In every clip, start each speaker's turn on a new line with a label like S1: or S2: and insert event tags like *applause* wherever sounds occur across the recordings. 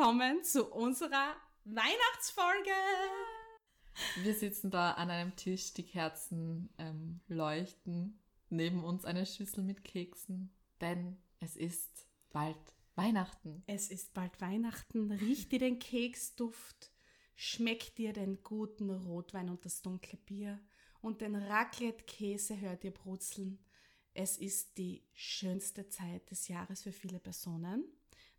S1: willkommen zu unserer Weihnachtsfolge.
S2: Wir sitzen da an einem Tisch, die Kerzen ähm, leuchten, neben uns eine Schüssel mit Keksen, denn es ist bald Weihnachten.
S1: Es ist bald Weihnachten. Riech dir den Keksduft. Schmeckt dir den guten Rotwein und das dunkle Bier. Und den Raclette-Käse hört ihr brutzeln. Es ist die schönste Zeit des Jahres für viele Personen.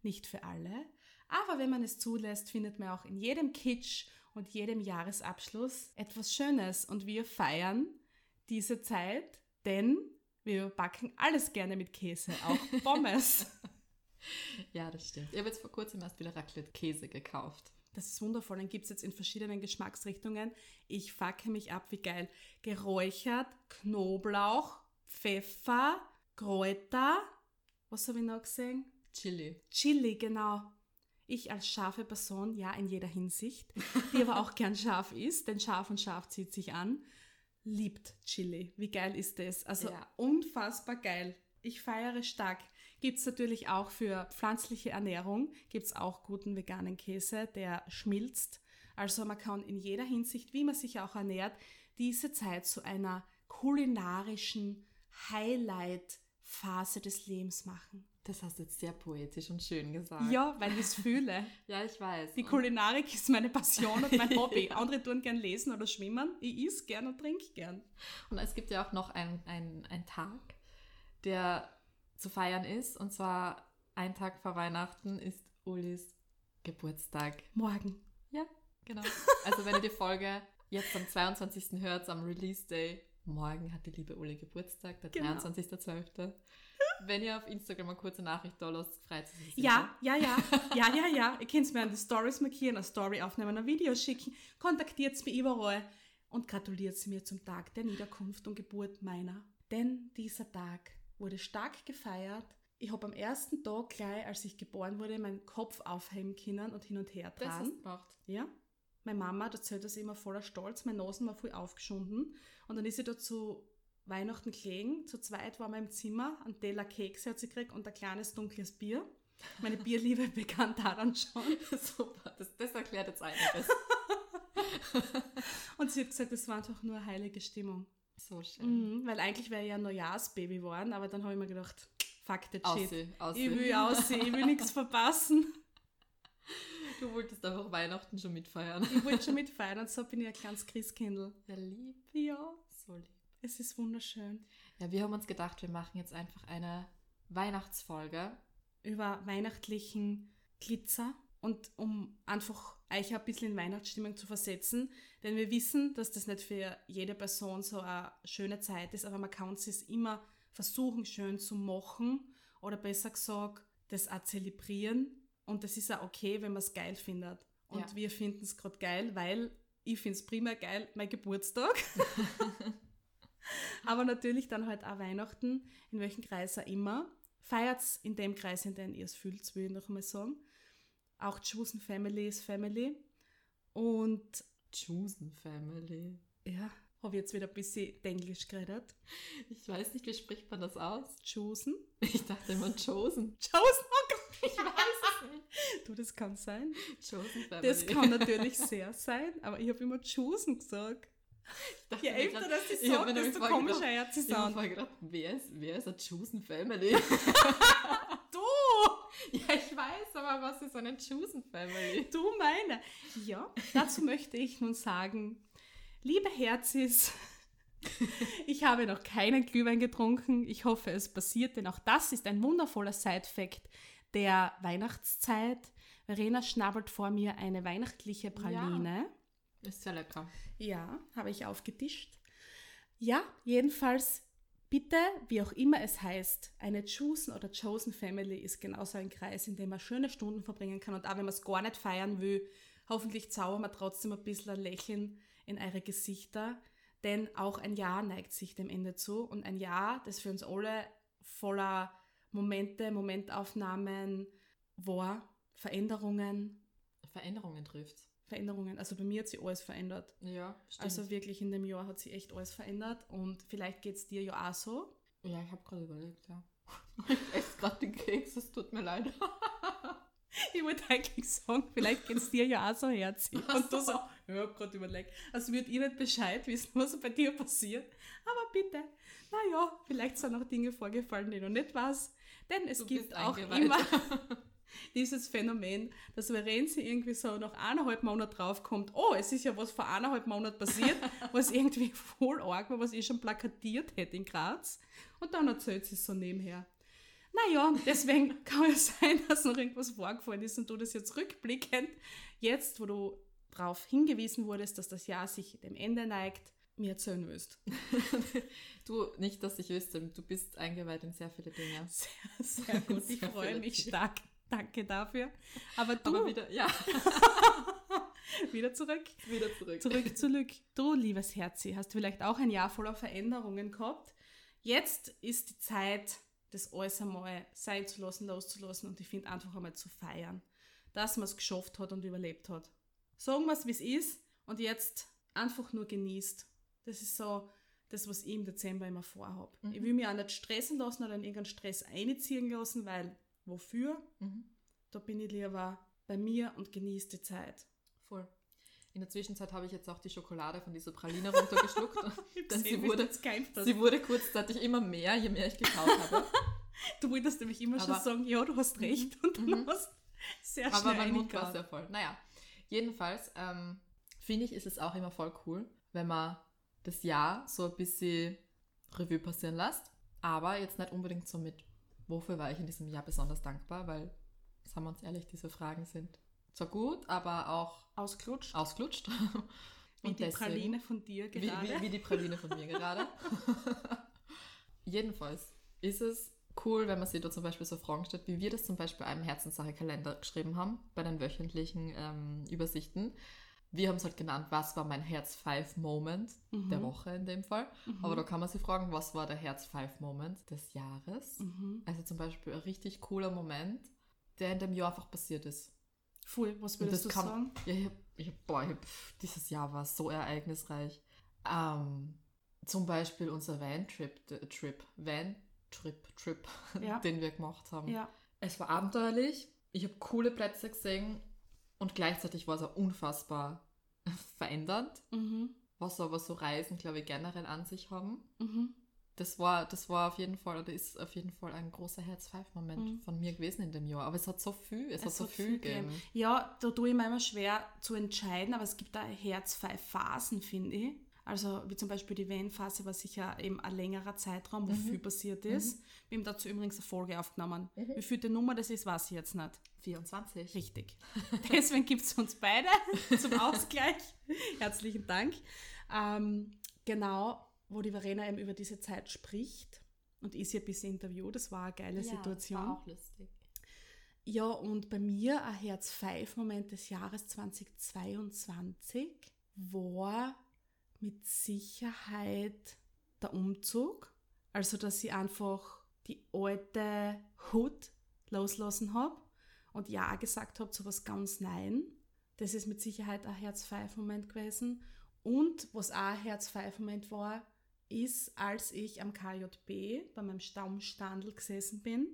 S1: Nicht für alle. Aber wenn man es zulässt, findet man auch in jedem Kitsch und jedem Jahresabschluss etwas Schönes. Und wir feiern diese Zeit, denn wir backen alles gerne mit Käse, auch *laughs* Pommes.
S2: Ja, das stimmt. Ich habe jetzt vor kurzem erst wieder Raclette-Käse gekauft.
S1: Das ist wundervoll. Den gibt es jetzt in verschiedenen Geschmacksrichtungen. Ich facke mich ab, wie geil. Geräuchert, Knoblauch, Pfeffer, Kräuter. Was habe ich noch gesehen?
S2: Chili.
S1: Chili, genau. Ich als scharfe Person, ja, in jeder Hinsicht, die aber auch gern scharf ist, denn scharf und scharf zieht sich an, liebt Chili. Wie geil ist das? Also
S2: Ja.
S1: unfassbar geil. Ich feiere stark. Gibt's natürlich auch für pflanzliche Ernährung, gibt's auch guten veganen Käse, der schmilzt. Also man kann in jeder Hinsicht, wie man sich auch ernährt, diese Zeit zu einer kulinarischen Highlight-Phase des Lebens machen.
S2: Das hast du jetzt sehr poetisch und schön gesagt.
S1: Ja, weil ich es fühle. *laughs*
S2: Ja, ich weiß.
S1: Die
S2: Und-
S1: Kulinarik ist meine Passion und mein Hobby. *laughs* Andere tun gern lesen oder schwimmen. Ich is gern und trinke gern.
S2: Und es gibt ja auch noch einen ein Tag, der zu feiern ist. Und zwar ein Tag vor Weihnachten ist Ulis Geburtstag.
S1: Morgen.
S2: Ja, genau. *laughs* Also wenn ihr die Folge jetzt am 22. hört, am Release Day, morgen hat die liebe Uli Geburtstag, der
S1: Genau.
S2: 23.12. Wenn ihr auf Instagram eine kurze Nachricht da lasst, freut sie sich.
S1: Ja, ja, ja, *laughs* ja, ja, ja. Ihr könnt mir an die Stories markieren, eine Story aufnehmen, ein Video schicken. Kontaktiert mich überall und gratuliert sie mir zum Tag der Niederkunft und Geburt meiner. Denn dieser Tag wurde stark gefeiert. Ich habe am ersten Tag gleich, als ich geboren wurde, meinen Kopf aufheben können und hin und her
S2: Das
S1: tragen.
S2: hast du gemacht.
S1: Ja. Meine Mama hat erzählt das immer voller Stolz. Meine Nasen war voll aufgeschunden. Und dann ist sie da zu Weihnachten gelegen. Zu zweit waren wir im Zimmer. Ein Teller Kekse hat sie gekriegt und ein kleines dunkles Bier. Meine Bierliebe *laughs* begann daran schon. *laughs*
S2: Super, das, das erklärt jetzt einiges. *laughs*
S1: Und sie hat gesagt, es war einfach nur eine heilige Stimmung.
S2: So schön.
S1: Mhm, weil eigentlich wäre ich ja ein Neujahrsbaby geworden, aber dann habe ich mir gedacht, fuck the shit.
S2: Aussehen,
S1: Ich
S2: aussehen.
S1: will aussehen, ich will nichts verpassen.
S2: Du wolltest einfach Weihnachten schon mitfeiern.
S1: Ich wollte schon mitfeiern und so bin ich ein kleines Christkindl.
S2: Ja, lieb.
S1: Ja,
S2: So lieb.
S1: Es ist wunderschön.
S2: Ja, wir haben uns gedacht, wir machen jetzt einfach eine Weihnachtsfolge.
S1: über weihnachtlichen Glitzer und um einfach euch ein bisschen in Weihnachtsstimmung zu versetzen. Denn wir wissen, dass das nicht für jede Person so eine schöne Zeit ist, aber man kann es immer versuchen, schön zu machen oder besser gesagt, das auch zelebrieren. Und das ist auch okay, wenn man es geil findet. Und
S2: Ja.
S1: wir finden es gerade geil, weil ich finde es primär geil, mein Geburtstag. *laughs* *laughs* *laughs* Aber natürlich dann halt auch Weihnachten, in welchem Kreis auch immer. Feiert's in dem Kreis, in dem ihr es fühlt, will ich noch einmal sagen. Auch Chosen Family ist Family. Und
S2: Chosen Family.
S1: ja, habe jetzt wieder ein bisschen Englisch geredet.
S2: Ich weiß nicht, wie spricht man das aus?
S1: Chosen?
S2: Ich dachte immer Chosen.
S1: Chosen? Oh Gott, *laughs* ich weiß es nicht. Du, das kann sein.
S2: Chosen Family.
S1: Das kann natürlich sehr sein, aber ich habe immer Chosen gesagt.
S2: Ich dachte
S1: Je öfter
S2: grad-
S1: das ich
S2: ich hab
S1: sag,
S2: mir nämlich
S1: desto komischer hört sie's
S2: Ich habe gedacht, wer ist, wer ist eine Chosen Family? *laughs*
S1: Du! *laughs*
S2: ja, ich weiß, aber was ist eine Chosen Family?
S1: Du meine. Ja, dazu möchte ich nun sagen, liebe Herzis, *laughs* ich habe noch keinen Glühwein getrunken. Ich hoffe, es passiert, denn auch das ist ein wundervoller Side-Fact der Weihnachtszeit. Verena schnabbelt vor mir eine weihnachtliche Praline.
S2: Ist sehr lecker.
S1: Ja, habe ich aufgetischt. Ja, jedenfalls bitte, wie auch immer es heißt, eine Chosen oder Chosen Family ist genauso ein Kreis, in dem man schöne Stunden verbringen kann. Und auch wenn man es gar nicht feiern will, hoffentlich zaubern wir trotzdem ein bisschen ein Lächeln in eure Gesichter. Denn auch ein Jahr neigt sich dem Ende zu. Und ein Jahr, das für uns alle voller Momente, Momentaufnahmen war, Veränderungen.
S2: Veränderungen trifft.
S1: Veränderungen. Also bei mir hat sich alles verändert.
S2: Ja, stimmt.
S1: Also wirklich in dem Jahr hat sich echt alles verändert. Und vielleicht geht es dir ja auch so.
S2: ja, ich habe gerade überlegt, ja. *laughs* Ich esse gerade den Keks, es tut mir leid. *laughs*
S1: Ich wollte eigentlich sagen, vielleicht geht es dir ja auch so herzig. Und du so, ich habe gerade überlegt. Also würde ich nicht Bescheid wissen, was bei dir passiert. Aber bitte, naja, vielleicht sind auch Dinge vorgefallen, die du nicht weißt. Denn es
S2: Du
S1: gibt auch immer *laughs* *laughs* dieses Phänomen, dass wenn sie irgendwie so nach eineinhalb Monaten draufkommt, oh, es ist ja was vor eineinhalb Monaten passiert, *laughs* was irgendwie voll arg war, was ich schon plakatiert hätte in Graz. Und dann erzählt sie es so nebenher. Naja, deswegen *laughs* kann es sein, dass noch irgendwas vorgefallen ist und du das jetzt rückblickend, jetzt, wo du darauf hingewiesen wurdest, dass das Jahr sich dem Ende neigt, mir erzählen willst.
S2: Du, nicht, dass ich wüsste, du bist eingeweiht in sehr viele Dinge.
S1: Sehr, sehr gut, ich
S2: Sehr
S1: freue
S2: viele
S1: mich stark. Danke dafür. Aber du,
S2: Aber wieder, ja, *laughs*
S1: wieder zurück.
S2: wieder zurück.
S1: Zurück zurück. Du, liebes Herzi, hast vielleicht auch ein Jahr voller Veränderungen gehabt. Jetzt ist die Zeit, das alles einmal sein zu lassen, loszulassen und ich finde einfach einmal zu feiern, dass man es geschafft hat und überlebt hat. Sagen wir es, wie es ist und jetzt einfach nur genießt. Das ist so das, was ich im Dezember immer vorhabe.
S2: Mhm.
S1: Ich will mich auch nicht stressen lassen oder in irgendeinen Stress einziehen lassen, weil wofür?
S2: Mhm.
S1: Da bin ich lieber bei mir und genieße die Zeit.
S2: Voll. In der Zwischenzeit habe ich jetzt auch die Schokolade von dieser Praline runtergeschluckt. *laughs* denn sie wurde, sie wurde kurzzeitig immer mehr, je mehr ich gekaut habe. *laughs*
S1: Du wolltest nämlich immer schon
S2: Aber-
S1: sagen, ja, du hast recht und
S2: Mhm.
S1: du hast sehr
S2: Aber
S1: schnell
S2: mein Mund war sehr voll. Naja, jedenfalls ähm, finde ich, ist es auch immer voll cool, wenn man das Jahr so ein bisschen Revue passieren lässt. Aber jetzt nicht unbedingt so mit, wofür war ich in diesem Jahr besonders dankbar, weil, sagen wir uns ehrlich, diese Fragen sind zwar gut, aber auch
S1: Ausgerutscht,
S2: ausgelutscht. *laughs*
S1: wie
S2: Und
S1: die
S2: deswegen-
S1: Praline von dir
S2: Wie,
S1: gerade.
S2: wie, wie die Praline von mir gerade. *laughs* Jedenfalls ist es cool, wenn man sich da zum Beispiel so Fragen stellt, wie wir das zum Beispiel einem Herzenssache-Kalender geschrieben haben, bei den wöchentlichen ähm, Übersichten. Wir haben es halt genannt, was war mein Herz-5-Moment
S1: Mhm.
S2: der Woche in dem Fall.
S1: Mhm.
S2: Aber da kann man sich fragen, was war der Herz-5-Moment des Jahres?
S1: Mhm.
S2: Also zum Beispiel ein richtig cooler Moment, der in dem Jahr einfach passiert ist.
S1: Voll, was würdest du
S2: kann-
S1: sagen?
S2: Ja, ich ich boah, ich dieses Jahr war so ereignisreich. Ähm, zum Beispiel unser Van-Trip, Trip, Van-Trip, Trip,
S1: Ja. *laughs*
S2: den wir gemacht haben.
S1: Ja,
S2: Es war abenteuerlich, ich habe coole Plätze gesehen und gleichzeitig war es auch unfassbar *laughs* verändernd,
S1: mhm.
S2: was aber so Reisen, glaube ich, generell an sich haben.
S1: Mhm.
S2: Das war, das war auf jeden Fall, oder ist auf jeden Fall ein großer Herz-5-Moment
S1: Mhm.
S2: von mir gewesen in dem Jahr. Aber es hat so viel, es, hat so
S1: hat
S2: viel
S1: gegeben.
S2: gegeben.
S1: Ja, da tue ich mir immer schwer zu entscheiden, aber es gibt da Herz-Phasen, finde ich. Also wie zum Beispiel die Van-Phase war sicher eben ein längerer Zeitraum, wo
S2: Mhm.
S1: viel passiert ist. Wir haben dazu übrigens eine Folge aufgenommen.
S2: Mhm.
S1: Wie viel die Nummer das ist, weiß ich jetzt nicht.
S2: 24.
S1: Richtig. *laughs* Deswegen gibt es uns beide *laughs* zum Ausgleich. Herzlichen Dank. Ähm, genau, wo die Verena eben über diese Zeit spricht und ich sie ein bisschen interviewt. Das war eine geile Situation.
S2: Das war auch lustig.
S1: Ja, und bei mir ein Herz-5-Moment des Jahres 2022 war mit Sicherheit der Umzug. Also, dass ich einfach die alte Hut loslassen habe und Ja gesagt habe zu was ganz Nein. Das ist mit Sicherheit ein Herz-5-Moment gewesen. Und was auch ein Herz-5-Moment war, ist, als ich am KJB bei meinem Stammstandel gesessen bin.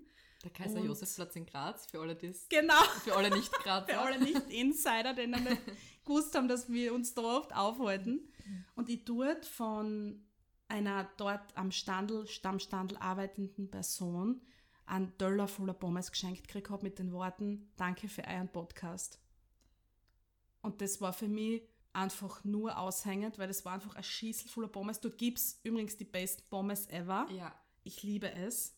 S2: Der Kaiser Josefplatz in Graz, für alle, die's,
S1: Genau.
S2: für alle nicht *laughs* Graz.
S1: Für alle Nicht-Insider, die noch nicht gewusst haben, dass wir uns da oft aufhalten. Und ich dort von einer dort am Standel, Stammstandel arbeitenden Person einen Döller voller Pommes geschenkt gekriegt habe mit den Worten, danke für euren Podcast. Und das war für mich einfach nur aushängend, weil das war einfach ein Schießel voller Pommes. Dort gibt es übrigens die besten Pommes ever.
S2: Ja,
S1: Ich liebe es.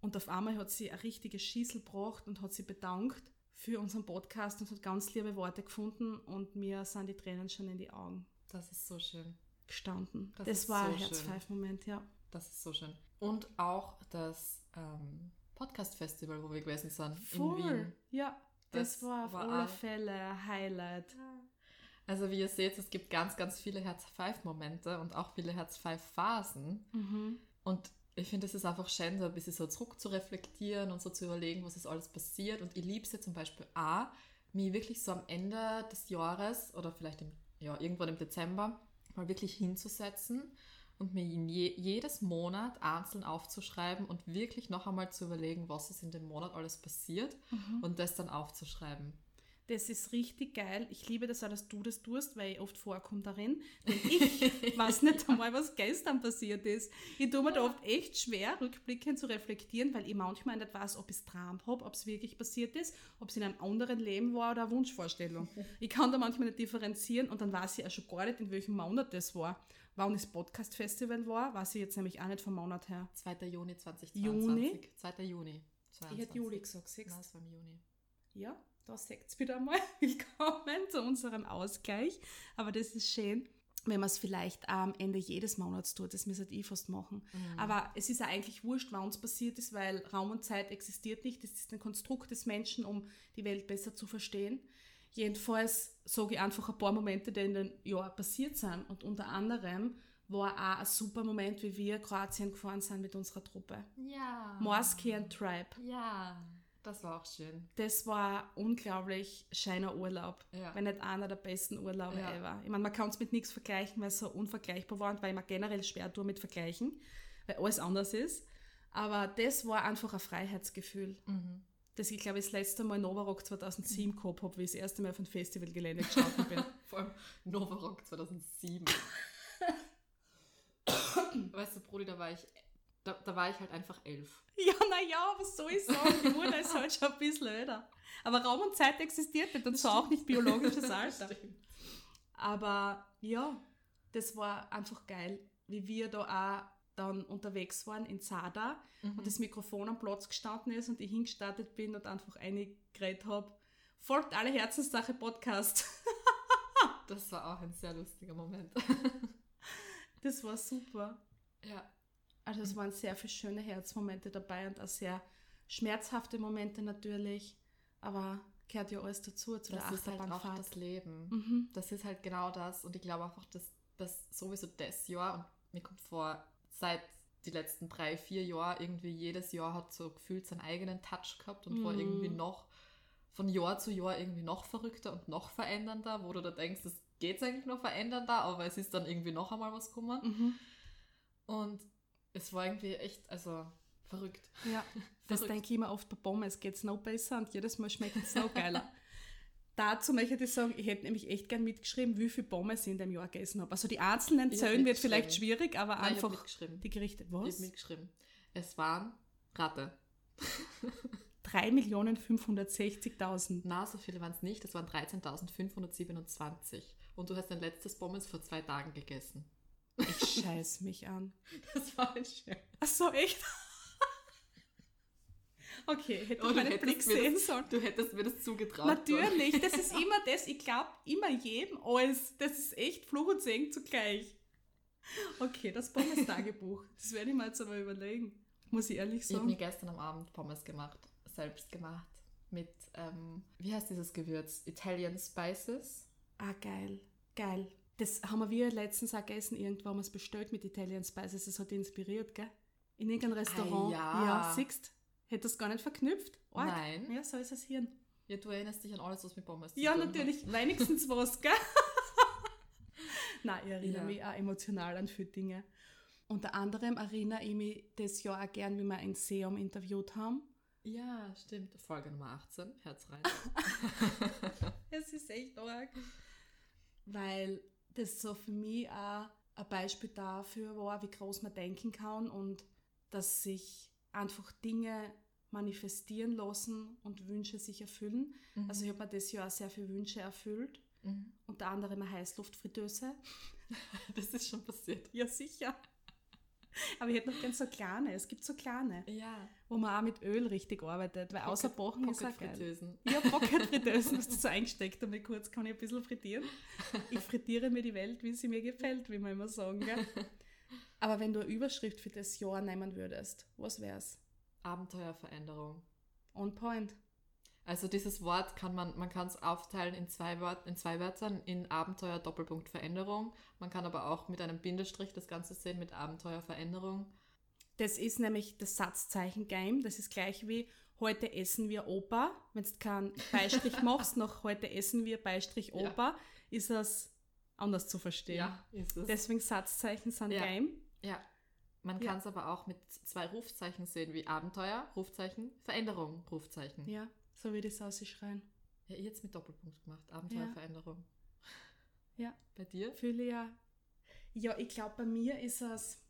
S1: Und auf einmal hat sie ein richtiges Schießel gebracht und hat sie bedankt für unseren Podcast und hat ganz liebe Worte gefunden und mir sind die Tränen schon in die Augen
S2: das ist so schön.
S1: gestanden.
S2: Das
S1: Das, war
S2: so
S1: ein. Herz-5-Moment, ja.
S2: Das ist so schön. Und auch das ähm, Podcast-Festival, wo wir gewesen sind
S1: Voll.
S2: in Wien.
S1: Ja, das,
S2: Das
S1: war auf
S2: war
S1: alle Fälle Highlight.
S2: Also wie ihr seht, es gibt ganz, ganz viele Herz-5-Momente und auch viele Herz-5-Phasen.
S1: Mhm.
S2: Und ich finde, es ist einfach schön, so ein bisschen so zurück zu reflektieren und so zu überlegen, was ist alles passiert. Und ich liebe es ja zum Beispiel auch, mich wirklich so am Ende des Jahres oder vielleicht im, ja, irgendwann im Dezember mal wirklich hinzusetzen und mir je, jedes Monat einzeln aufzuschreiben und wirklich noch einmal zu überlegen, was ist in dem Monat alles passiert
S1: Mhm.
S2: und das dann aufzuschreiben.
S1: Das ist richtig geil. Ich liebe das auch, dass du das tust, weil ich oft vorkomme darin. Denn ich *laughs* weiß nicht einmal, was gestern passiert ist. Ich tue mir da oft echt schwer, rückblickend zu reflektieren, weil ich manchmal nicht weiß, ob ich es träumt habe, ob es wirklich passiert ist, ob es in einem anderen Leben war oder eine Wunschvorstellung. *laughs* Ich kann da manchmal nicht differenzieren und dann weiß ich auch schon gar nicht, in welchem Monat das war. Wann das Podcast-Festival war, weiß ich jetzt nämlich auch nicht vom Monat her.
S2: 2. Juni 2022.
S1: Juni?
S2: 2. Juni.
S1: Ich hätte Juli gesagt,
S2: Nein,
S1: siehst
S2: es war im Juni.
S1: Ja, da seht wieder mal. *laughs* Willkommen zu unserem Ausgleich. Aber das ist schön, wenn man es vielleicht am Ende jedes Monats tut. Das müsste ich fast machen.
S2: Mhm.
S1: Aber es ist ja eigentlich wurscht, wann es passiert ist, weil Raum und Zeit existiert nicht. Das ist ein Konstrukt des Menschen, um die Welt besser zu verstehen. Jedenfalls sage ich einfach ein paar Momente, die in den Jahr passiert sind. Und unter anderem war auch ein super Moment, wie wir Kroatien gefahren sind mit unserer Truppe.
S2: Ja.
S1: Morsky and Tribe.
S2: Ja, das war auch schön.
S1: Das war unglaublich schöner Urlaub.
S2: Ja.
S1: Wenn nicht einer der besten Urlaube
S2: Ja.
S1: ever. Ich meine, man kann es mit nichts vergleichen, weil es so unvergleichbar war und weil ich mir generell schwer tue mit Vergleichen, weil alles anders ist. Aber das war einfach ein Freiheitsgefühl.
S2: Mhm.
S1: Das ich glaube, ich das letzte Mal Novarock 2007 gehabt habe, wie ich das erste Mal auf ein Festivalgelände geschaut bin. *laughs*
S2: Vor allem Novarock 2007. *laughs* weißt du, Brudi, da war ich, da, da war ich halt einfach elf.
S1: ja, naja, was soll ich sagen? Die Mutter ist halt schon ein bisschen älter. Aber Raum und Zeit existiert nicht und so auch nicht biologisches Alter. *laughs* Aber ja, das war einfach geil, wie wir da auch dann unterwegs waren in Sada
S2: Mhm.
S1: und das Mikrofon am Platz gestanden ist und ich hingestartet bin und einfach eingeredet habe. Folgt alle Herzenssache Podcast.
S2: Das war auch ein sehr lustiger Moment.
S1: Das war super.
S2: ja.
S1: Also es waren sehr viele schöne Herzmomente dabei und auch sehr schmerzhafte Momente natürlich. Aber gehört ja alles dazu, zu
S2: Das
S1: der
S2: ist halt auch
S1: Achterbahnfahrt.
S2: das Leben.
S1: Mhm.
S2: Das ist halt genau das. Und ich glaube einfach, dass das sowieso das Jahr, und mir kommt vor, seit die letzten drei, vier Jahre, irgendwie jedes Jahr hat so gefühlt seinen eigenen Touch gehabt und war
S1: Mhm.
S2: irgendwie noch von Jahr zu Jahr irgendwie noch verrückter und noch verändernder, wo du da denkst, das geht eigentlich noch verändernder, aber es ist dann irgendwie noch einmal was gekommen.
S1: Mhm.
S2: Und es war irgendwie echt, also verrückt.
S1: Ja, *laughs* das
S2: Verrückt.
S1: denke ich immer oft bei Pommes geht es noch besser und jedes Mal schmeckt es noch geiler. *laughs* Dazu möchte ich sagen, ich hätte nämlich echt gern mitgeschrieben, wie viele Pommes ich in dem Jahr gegessen habe. Also die einzelnen
S2: Ich
S1: Zellen wird vielleicht schwierig, aber
S2: Nein,
S1: einfach
S2: mitgeschrieben.
S1: die Gerichte.
S2: Ich habe
S1: Was?
S2: mitgeschrieben. Es waren Ratte. *laughs*
S1: 3.560.000.
S2: Na, so viele waren es nicht. Es waren 13.527. Und du hast dein letztes Pommes vor zwei Tagen gegessen.
S1: Ich scheiß mich an. *laughs*
S2: Das war ein Scherz.
S1: Ach so, echt? Okay, hätte
S2: Oh,
S1: ich meinen Blick sehen
S2: das-
S1: sollen.
S2: Du hättest mir das zugetraut.
S1: Natürlich, das ist *laughs* immer das. Ich glaube immer jedem alles. Das ist echt Fluch und Segen zugleich. Okay, das Pommes-Tagebuch. *laughs* Das werde ich mir jetzt aber überlegen. Muss ich ehrlich
S2: Ich habe mir
S1: sagen.
S2: gestern am Abend Pommes gemacht. Selbst gemacht. Mit, ähm, wie heißt dieses Gewürz? Italian Spices.
S1: Ah, geil. Geil. Das haben wir letztens auch gegessen. Irgendwo haben wir es bestellt mit Italian Spices. Das hat dich inspiriert, gell? In irgendeinem Restaurant.
S2: ja.
S1: Ja, siehst Hätte das gar nicht verknüpft? Arg.
S2: Nein.
S1: Ja, so ist es hier.
S2: Ja, du erinnerst dich an alles, was mit Pommes zu
S1: Ja,
S2: tun hat.
S1: natürlich. Wenigstens *laughs* was, gell? *laughs* Nein, ich erinnere
S2: Ja.
S1: mich auch emotional an viele Dinge. Unter anderem erinnere ich mich das Jahr auch gern, wie wir ein Seum interviewt haben.
S2: Ja, stimmt. Folge Nummer 18. Herz rein. *laughs*
S1: Es ist echt arg. Weil das so für mich auch ein Beispiel dafür war, wie groß man denken kann und dass sich einfach Dinge manifestieren lassen und Wünsche sich erfüllen.
S2: Mhm.
S1: Also ich habe mir das Jahr sehr viele Wünsche erfüllt.
S2: Mhm.
S1: Unter anderem eine Heißluftfritteuse. *laughs*
S2: Das ist schon passiert.
S1: Ja, sicher. *laughs* Aber ich hätte noch ganz so kleine. Es gibt so kleine,
S2: Ja.
S1: wo man auch mit Öl richtig arbeitet, weil außer Backen ist auch geil. Ja, Pocket-Fritteusen *laughs* hast du so eingesteckt damit kurz, kann ich ein bisschen frittieren. Ich frittiere mir die Welt, wie sie mir gefällt, wie man immer sagen, gell? *laughs* Aber wenn du eine Überschrift für das Jahr nehmen würdest, was wär's?
S2: Abenteuerveränderung.
S1: On point.
S2: Also dieses Wort kann man, man kann es aufteilen in zwei, Wort, in zwei Wörtern, in Abenteuer Doppelpunkt Veränderung. Man kann aber auch mit einem Bindestrich das Ganze sehen mit Abenteuerveränderung.
S1: Das ist nämlich das Satzzeichen Game. Das ist gleich wie heute essen wir Opa. Wenn du keinen Beistrich *laughs* machst, noch heute essen wir Beistrich
S2: Ja.
S1: Opa, ist das anders zu verstehen.
S2: ist es.
S1: Deswegen Satzzeichen sind
S2: Ja.
S1: Game.
S2: ja. Man
S1: Ja.
S2: kann es aber auch mit zwei Rufzeichen sehen, wie Abenteuer, Rufzeichen, Veränderung, Rufzeichen. Ja,
S1: Ja, so wie das ausschreien.
S2: ja jetzt mit Doppelpunkt gemacht. Abenteuer,
S1: Ja. Ja.
S2: Bei dir?
S1: Fühle ich ja. Ja, ich glaube, bei mir ist es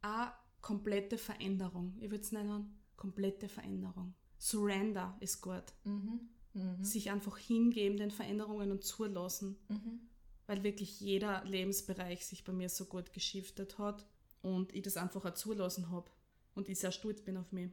S1: eine komplette Veränderung. Ich würde es nennen, komplette Veränderung. Surrender ist gut.
S2: Mhm. Mhm.
S1: Sich einfach hingeben den Veränderungen und zulassen.
S2: Mhm.
S1: weil wirklich jeder Lebensbereich sich bei mir so gut geschiftet hat und ich das einfach auch zulassen habe und ich sehr stolz bin auf mich.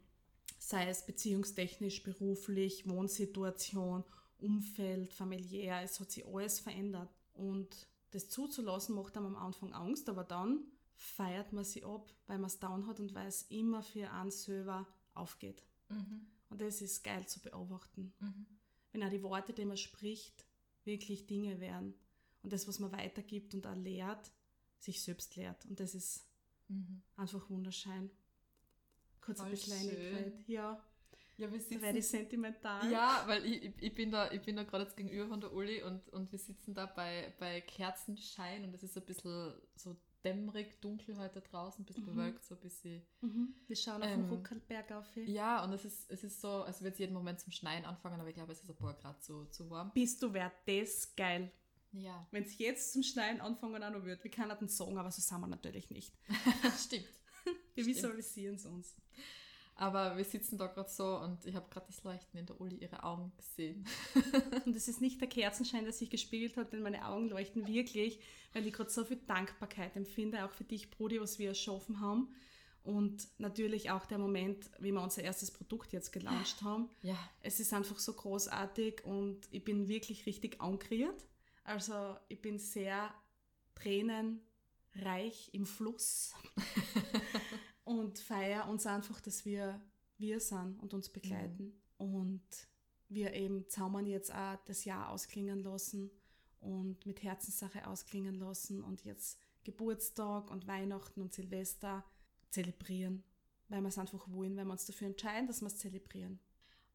S1: Sei es beziehungstechnisch, beruflich, Wohnsituation, Umfeld, familiär, es hat sich alles verändert. Und das zuzulassen macht einem am Anfang Angst, aber dann feiert man sie ab, weil man es down hat und weil es immer für einen selber aufgeht.
S2: Mhm.
S1: Und das ist geil zu beobachten
S2: Mhm.
S1: wenn auch die Worte, die man spricht, wirklich Dinge wären. Und das, was man weitergibt und auch lehrt, sich selbst lehrt. Und das ist
S2: Mhm.
S1: einfach wunderschön. Kurz eine
S2: Voll
S1: Kleinigkeit.
S2: schön.
S1: Ja,
S2: Ja, wir sitzen
S1: werde ich sentimental.
S2: Ja, weil ich, ich, bin da, ich bin da gerade jetzt gegenüber von der Uli und, und wir sitzen da bei, bei Kerzenschein und es ist ein bisschen so dämmerig, dunkel heute draußen, ein bisschen
S1: Mhm.
S2: bewölkt, so ein bisschen.
S1: Mhm. Wir schauen auf
S2: Ähm,
S1: den Ruckelberg auf.
S2: Ja, und es ist, es ist so, als würde es jeden Moment zum Schneien anfangen, aber ich glaube, es ist ein paar Grad zu, zu warm.
S1: Bist du wer das geil?
S2: Ja,
S1: Wenn es jetzt zum Schneien anfangen auch noch wird. Wir können den Song, aber so sind wir natürlich nicht. *laughs*
S2: stimmt.
S1: Wir visualisieren es uns.
S2: Aber wir sitzen da gerade so und ich habe gerade das Leuchten in der Uli ihre Augen gesehen. *laughs*
S1: Und es ist nicht der Kerzenschein, der sich gespiegelt hat, denn meine Augen leuchten wirklich, weil ich gerade so viel Dankbarkeit empfinde, auch für dich, Brudi, was wir erschaffen haben. Und natürlich auch der Moment, wie wir unser erstes Produkt jetzt gelauncht haben.
S2: Ja,
S1: Es ist einfach so großartig und ich bin wirklich richtig angeriert. Also ich bin sehr tränenreich im Fluss *laughs* und feier uns einfach, dass wir wir sind und uns begleiten. Und wir eben zaumern jetzt auch das Jahr ausklingen lassen und mit Herzenssache ausklingen lassen und jetzt Geburtstag und Weihnachten und Silvester zelebrieren, weil wir es einfach wollen, weil wir uns dafür entscheiden, dass wir es zelebrieren.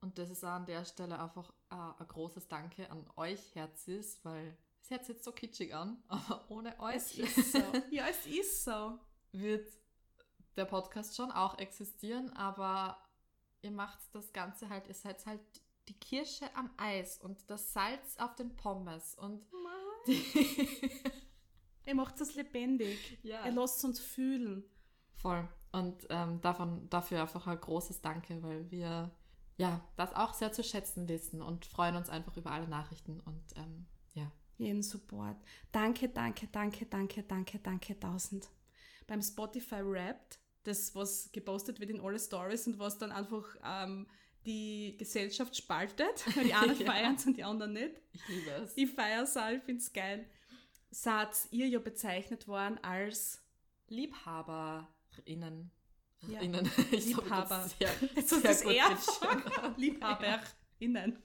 S2: und das ist auch an der Stelle einfach ein großes Danke an euch, Herzis, weil es hört sich jetzt so kitschig an, *laughs* aber ohne euch
S1: Es ist so. *laughs* ja, es ist so.
S2: wird der Podcast schon auch existieren, aber ihr macht das Ganze halt, ihr seid halt die Kirsche am Eis und das Salz auf den Pommes und
S1: Er macht es lebendig.
S2: ja.
S1: Er lässt uns fühlen.
S2: Voll. Und ähm, davon, dafür einfach ein großes Danke, weil wir ja das auch sehr zu schätzen wissen und freuen uns einfach über alle Nachrichten und ähm, ja.
S1: Jeden Support. Danke, danke, danke, danke, danke, danke, tausend. Beim Spotify Wrapped, das, was gepostet wird in alle Stories und was dann einfach ähm, die Gesellschaft spaltet, *laughs* die einen *laughs*
S2: Ja.
S1: feiern es und die anderen nicht.
S2: Ich liebe es.
S1: Ich feiere es auch, ich finde es geil. Seid ihr ja bezeichnet worden als
S2: LiebhaberInnen.
S1: Ja.
S2: Innen. *laughs* Ich hab
S1: Liebhaber.
S2: das Sehr,
S1: Jetzt
S2: sehr
S1: ist das eher. LiebhaberInnen.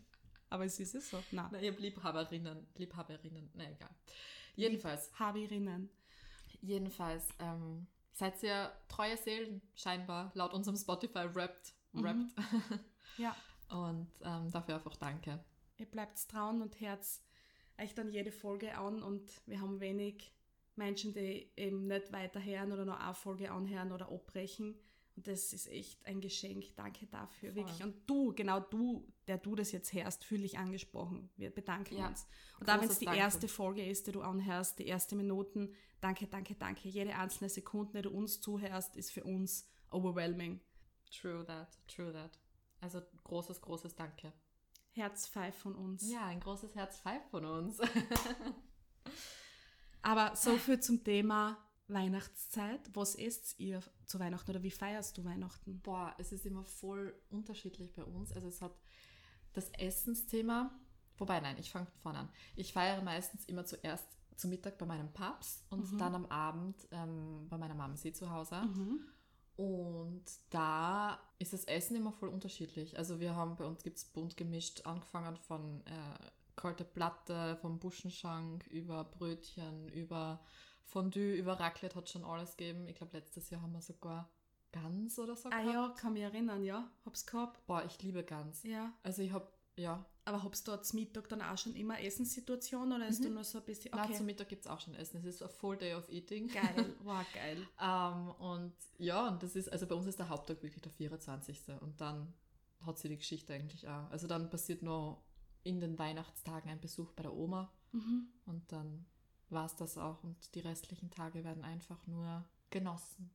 S1: Aber es ist es so. Nein.
S2: Nein, ich habe Liebhaberinnen. Liebhaberinnen. Na egal. Jedenfalls,
S1: Haberinnen.
S2: jedenfalls, ähm, seid ihr treue Seelen, scheinbar, laut unserem Spotify Wrapped.
S1: Mhm.
S2: Wrapped. *laughs*
S1: Ja.
S2: Und ähm, dafür einfach danke.
S1: Ihr bleibt trauen und Herz euch dann jede Folge an und wir haben wenig Menschen, die eben nicht weiterhören oder noch eine Folge anhören oder abbrechen. Und das ist echt ein Geschenk. Danke dafür,
S2: Voll.
S1: wirklich. Und du, genau du, der du das jetzt hörst, fühle dich angesprochen. Wir bedanken
S2: Ja.
S1: uns. Und auch wenn es die
S2: Danke.
S1: erste Folge ist, die du anhörst, die erste Minuten, danke, danke, danke. Jede einzelne Sekunde, die du uns zuhörst, ist für uns overwhelming.
S2: True that, true that. Also großes, großes Danke.
S1: Herz five von uns.
S2: Ja, ein großes Herz Five von uns. *laughs*
S1: Aber so viel zum Thema Weihnachtszeit. Was esst ihr zu Weihnachten oder wie feierst du Weihnachten?
S2: Boah, es ist immer voll unterschiedlich bei uns. Also es hat das Essensthema, wobei nein, ich fange vorne an. Ich feiere meistens immer zuerst zum Mittag bei meinem Papst und
S1: Mhm.
S2: dann am Abend ähm, bei meiner Mama zu Hause.
S1: Mhm.
S2: Und da ist das Essen immer voll unterschiedlich. Also wir haben, bei uns gibt es bunt gemischt, angefangen von äh, kalte Platte, vom Buschenschank, über Brötchen, über Fondue, über Raclette hat schon alles gegeben. Ich glaube, letztes Jahr haben wir sogar Gans oder so
S1: Ah
S2: gehabt.
S1: ja, kann mich erinnern, ja. Hab's gehabt.
S2: Boah, ich liebe Gans.
S1: Ja.
S2: Also ich habe, ja,
S1: Aber habst du dort zum Mittag dann auch schon immer Essenssituation oder ist
S2: Mhm.
S1: du nur so ein bisschen. Okay.
S2: zum Mittag gibt es auch schon Essen. Es ist a full day of eating.
S1: geil. *laughs* Wow, geil.
S2: Ähm, und ja, und das ist, also bei uns ist der Haupttag wirklich der 24. Und dann hat sie die Geschichte eigentlich auch. Also dann passiert noch in den Weihnachtstagen ein Besuch bei der Oma
S1: Mhm.
S2: und dann war es das auch. Und die restlichen Tage werden einfach nur genossen.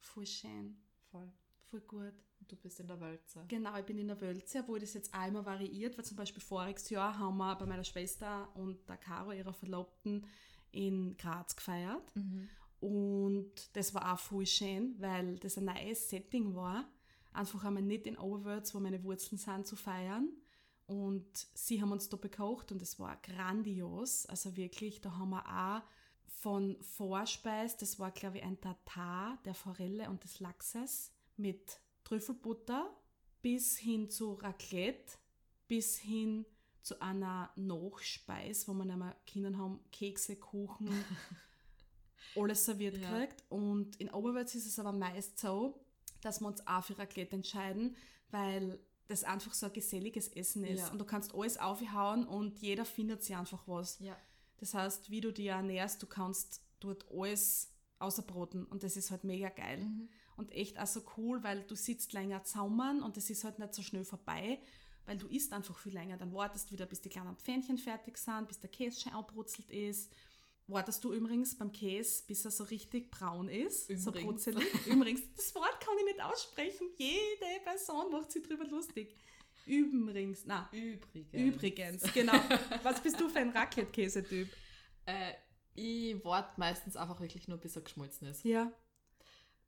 S1: Voll schön.
S2: Voll.
S1: Voll gut.
S2: Und du bist in der Wölze.
S1: Genau, ich bin in der Wölze, wo das jetzt immer variiert, weil zum Beispiel voriges Jahr haben wir bei meiner Schwester und der Caro, ihrer Verlobten, in Graz gefeiert.
S2: Mhm.
S1: Und das war auch voll schön, weil das ein neues Setting war. Einfach einmal nicht in Overworlds, wo meine Wurzeln sind, zu feiern. Und sie haben uns da bekocht und es war grandios. Also wirklich, da haben wir auch von Vorspeis, das war glaube ich ein Tatar der Forelle und des Lachses mit Trüffelbutter bis hin zu Raclette, bis hin zu einer Nachspeis, wo man einmal Kindern haben Kekse, Kuchen, *laughs* alles serviert
S2: Ja.
S1: kriegt. Und in Oberwärts ist es aber meist so, dass wir uns auch für Raclette entscheiden, weil das einfach so ein geselliges Essen ist.
S2: Ja.
S1: Und du kannst alles aufhauen und jeder findet sich einfach was.
S2: Ja.
S1: Das heißt, wie du dich ernährst, du kannst dort alles außerbroten und das ist halt mega geil.
S2: Mhm.
S1: Und echt auch so cool, weil du sitzt länger zaumern und es ist halt nicht so schnell vorbei, weil du isst einfach viel länger. Dann wartest wieder, bis die kleinen Pfännchen fertig sind, bis der Käse schon abbrutzelt ist. Wartest du übrigens beim Käse, bis er so richtig braun ist, so
S2: Übrigens.
S1: brutzelig. übrigens, das Wort kann ich nicht aussprechen. Jede Person macht sich drüber lustig. Übrigens, na,
S2: Übrigens.
S1: übrigens, genau. Was bist du für ein Raclette-Käse-Typ?
S2: Äh, ich warte meistens einfach wirklich nur, bis er geschmolzen ist.
S1: Ja.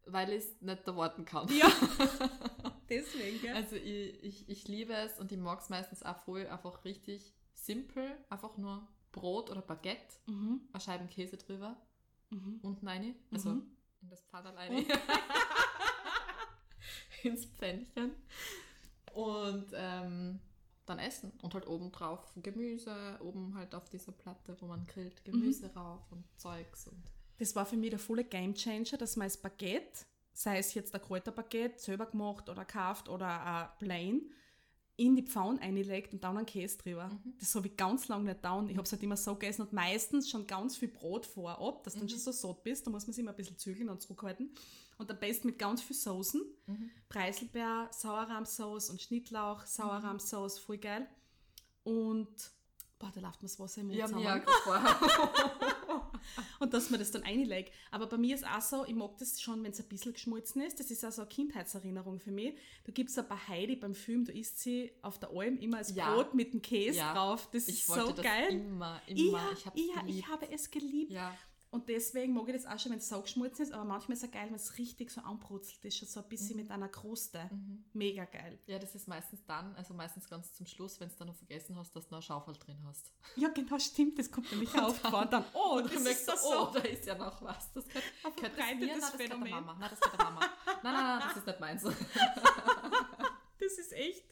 S2: Weil ich es nicht erwarten kann.
S1: Ja. *laughs* Deswegen, gell?
S2: Also ich, ich, ich liebe es und ich mag es meistens auch voll einfach richtig simpel. Einfach nur Brot oder Baguette,
S1: Mhm.
S2: eine Scheiben Käse drüber,
S1: Mhm.
S2: unten rein, also
S1: Mhm.
S2: in das Pfannel rein. *laughs* ins Pfännchen. Und ähm, dann essen. Und halt oben drauf Gemüse, oben halt auf dieser Platte, wo man grillt, Gemüse
S1: Mhm.
S2: rauf und Zeugs. Und
S1: Das war für mich der volle Gamechanger, dass man das Baguette, sei es jetzt ein Kräuterbaguette, selber gemacht oder gekauft oder ein Plain, in die Pfanne einlegt und dann einen Käse drüber.
S2: Mhm.
S1: Das habe ich ganz lange nicht getan. Ich habe es halt immer so gegessen und meistens schon ganz viel Brot vorab, dass du dann
S2: Mhm.
S1: schon so satt bist. Da muss man sich immer ein bisschen zügeln und zurückhalten. Und am besten mit ganz viel Soßen.
S2: Mhm.
S1: Preiselbeer, Sauerrahmsauce und Schnittlauch, Sauerrahmsauce, voll geil. Und, boah, da läuft mir das Wasser im Mund
S2: habe
S1: zusammen.
S2: ja. *laughs*
S1: Und dass man das dann einlegt. Aber bei mir ist auch so, ich mag das schon, wenn es ein bisschen geschmolzen ist. Das ist auch so eine Kindheitserinnerung für mich. Du gibst ein paar Heidi beim Film, du isst sie auf der Alm immer als
S2: Ja.
S1: Brot mit dem Käse
S2: Ja.
S1: drauf. Das
S2: Ich
S1: ist so geil.
S2: immer, immer.
S1: ja,
S2: ich habe
S1: ja,
S2: geliebt.
S1: ich habe es geliebt.
S2: ja.
S1: Und deswegen mag ich das auch schon, wenn es so geschmolzen ist. Aber manchmal ist es auch geil, wenn es richtig so anbrutzelt ist. schon So ein bisschen
S2: Mhm.
S1: mit einer Kruste.
S2: Mhm.
S1: Mega geil.
S2: Ja, das ist meistens dann, also meistens ganz zum Schluss, wenn du dann noch vergessen hast, dass du noch eine Schaufel drin hast.
S1: Ja, genau, stimmt. Das kommt nämlich *laughs* aufgefahren. Dann, oh,
S2: Und
S1: das
S2: dann merkst
S1: ist
S2: du,
S1: so,
S2: oh, da ist ja noch was. Das *laughs*
S1: ein
S2: gehört das mir?
S1: verbreitetes
S2: Nein, das der
S1: Phänomen.
S2: Mama. Nein, das gehört der Mama. Nein, nein, nein, das ist nicht meins. *laughs*
S1: Das ist echt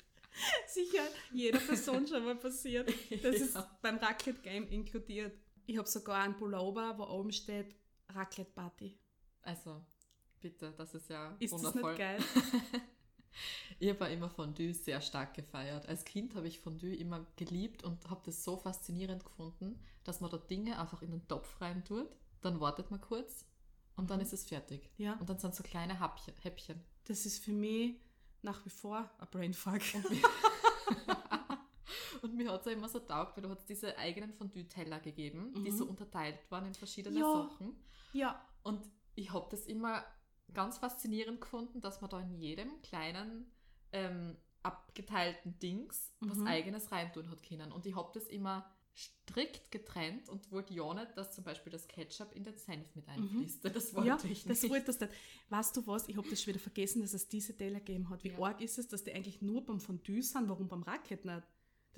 S1: sicher jeder Person schon mal passiert. Das ist
S2: Ja.
S1: beim Raclette Game inkludiert. Ich habe sogar einen Pullover, wo oben steht Raclette Party.
S2: Also, bitte, das ist ja
S1: Ist das
S2: wundervoll.
S1: nicht geil? *laughs*
S2: Ich habe immer Fondue sehr stark gefeiert. Als Kind habe ich Fondue immer geliebt und habe das so faszinierend gefunden, dass man da Dinge einfach in den Topf rein tut, dann wartet man kurz und dann
S1: Mhm.
S2: ist es fertig.
S1: Ja,
S2: Und dann sind so kleine Häppchen. Häppchen.
S1: das ist für mich nach wie vor ein Brainfuck. *laughs*
S2: Und mir, hat es immer so taugt, weil du hast diese eigenen Fondue-Teller gegeben, die
S1: Mhm.
S2: so unterteilt waren in verschiedene
S1: Ja.
S2: Sachen.
S1: Ja,
S2: Und ich habe das immer ganz faszinierend gefunden, dass man da in jedem kleinen ähm, abgeteilten Dings was
S1: Mhm.
S2: eigenes reintun hat können. Und ich habe das immer strikt getrennt und wollte ja nicht, dass zum Beispiel das Ketchup in den Senf mit einfließt. *laughs* Das wollte
S1: Mhm. ja
S2: ich
S1: das
S2: nicht.
S1: das nicht. Weißt du was? Ich habe das schon wieder vergessen, dass es diese Teller gegeben hat. Wie
S2: Ja.
S1: arg ist es, dass die eigentlich nur beim Fondue sind? Warum beim Raclette nicht?